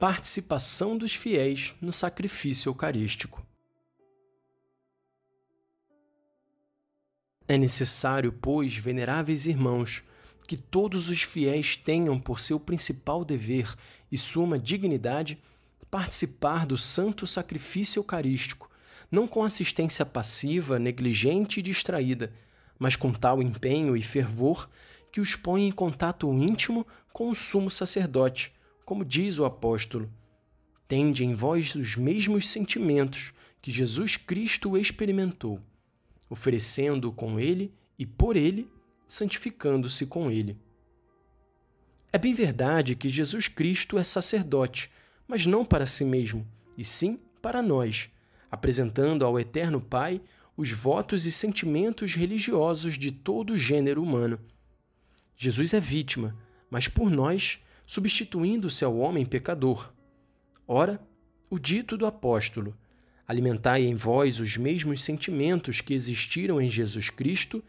Participação dos fiéis no sacrifício eucarístico. É necessário, pois, veneráveis irmãos, que todos os fiéis tenham por seu principal dever e suma dignidade participar do santo sacrifício eucarístico, não com assistência passiva, negligente e distraída, mas com tal empenho e fervor que os põe em contato íntimo com o sumo sacerdote como diz o apóstolo, tende em vós os mesmos sentimentos que Jesus Cristo experimentou, oferecendo com ele e por ele, santificando-se com ele. É bem verdade que Jesus Cristo é sacerdote, mas não para si mesmo, e sim para nós, apresentando ao Eterno Pai os votos e sentimentos religiosos de todo o gênero humano. Jesus é vítima, mas por nós substituindo-se ao homem pecador. Ora, o dito do apóstolo: alimentai em vós os mesmos sentimentos que existiram em Jesus Cristo,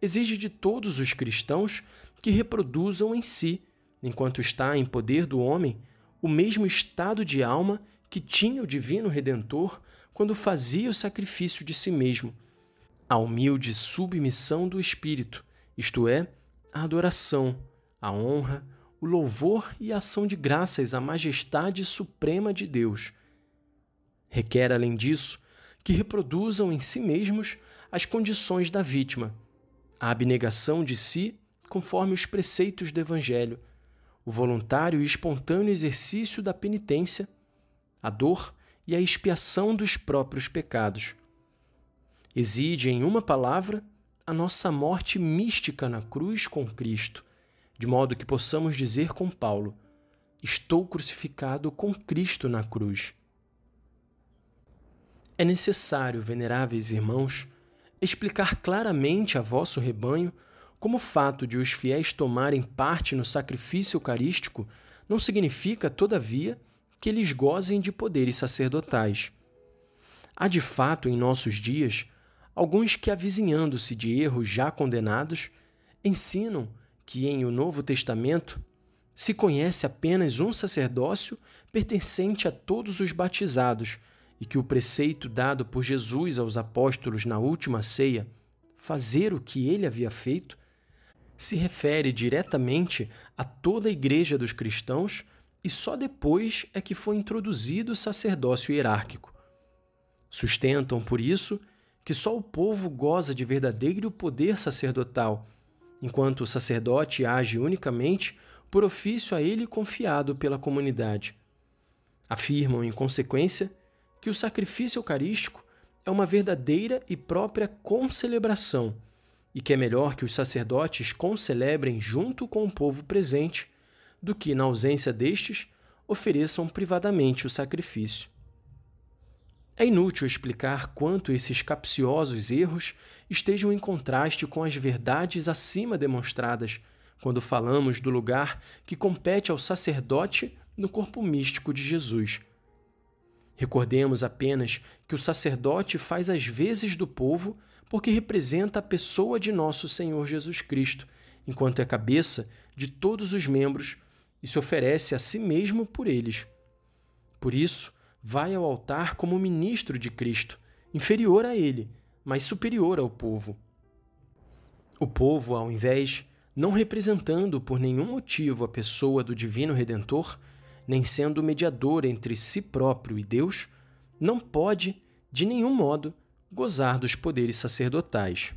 exige de todos os cristãos que reproduzam em si, enquanto está em poder do homem, o mesmo estado de alma que tinha o divino redentor quando fazia o sacrifício de si mesmo, a humilde submissão do espírito, isto é, a adoração, a honra, o louvor e ação de graças à majestade suprema de Deus. Requer, além disso, que reproduzam em si mesmos as condições da vítima, a abnegação de si conforme os preceitos do Evangelho, o voluntário e espontâneo exercício da penitência, a dor e a expiação dos próprios pecados. Exige, em uma palavra, a nossa morte mística na cruz com Cristo de modo que possamos dizer com Paulo: Estou crucificado com Cristo na cruz. É necessário, veneráveis irmãos, explicar claramente a vosso rebanho como o fato de os fiéis tomarem parte no sacrifício eucarístico não significa, todavia, que eles gozem de poderes sacerdotais. Há de fato em nossos dias alguns que, avizinhando-se de erros já condenados, ensinam que em o Novo Testamento se conhece apenas um sacerdócio pertencente a todos os batizados e que o preceito dado por Jesus aos apóstolos na última ceia, fazer o que ele havia feito, se refere diretamente a toda a igreja dos cristãos e só depois é que foi introduzido o sacerdócio hierárquico. Sustentam, por isso, que só o povo goza de verdadeiro poder sacerdotal enquanto o sacerdote age unicamente por ofício a ele confiado pela comunidade. Afirmam, em consequência, que o sacrifício eucarístico é uma verdadeira e própria concelebração e que é melhor que os sacerdotes concelebrem junto com o povo presente do que, na ausência destes, ofereçam privadamente o sacrifício. É inútil explicar quanto esses capciosos erros estejam em contraste com as verdades acima demonstradas quando falamos do lugar que compete ao sacerdote no corpo místico de Jesus. Recordemos apenas que o sacerdote faz as vezes do povo porque representa a pessoa de nosso Senhor Jesus Cristo, enquanto é cabeça de todos os membros e se oferece a si mesmo por eles. Por isso, vai ao altar como ministro de Cristo, inferior a ele, mas superior ao povo. O povo, ao invés, não representando por nenhum motivo a pessoa do Divino Redentor, nem sendo mediador entre si próprio e Deus, não pode, de nenhum modo, gozar dos poderes sacerdotais.